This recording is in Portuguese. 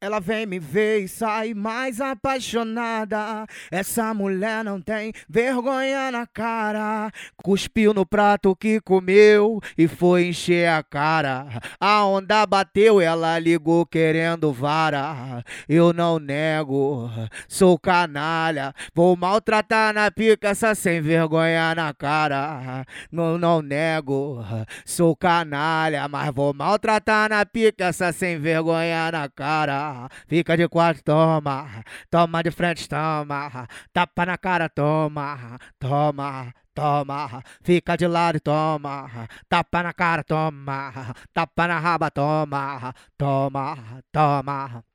Ela vem me ver e sai mais apaixonada. Essa mulher não tem vergonha na cara. Cuspiu no prato que comeu e foi encher a cara. A onda bateu, ela ligou querendo vara. Eu não nego, sou canalha. Vou maltratar na pica essa sem vergonha na cara. Não, não nego, sou canalha. Mas vou maltratar na pica essa sem vergonha na cara fica de quatro, toma, toma de frente, toma, tapa na cara, toma, toma, toma, fica de lado, toma, tapa na cara, toma, tapa na raba, toma, toma, toma.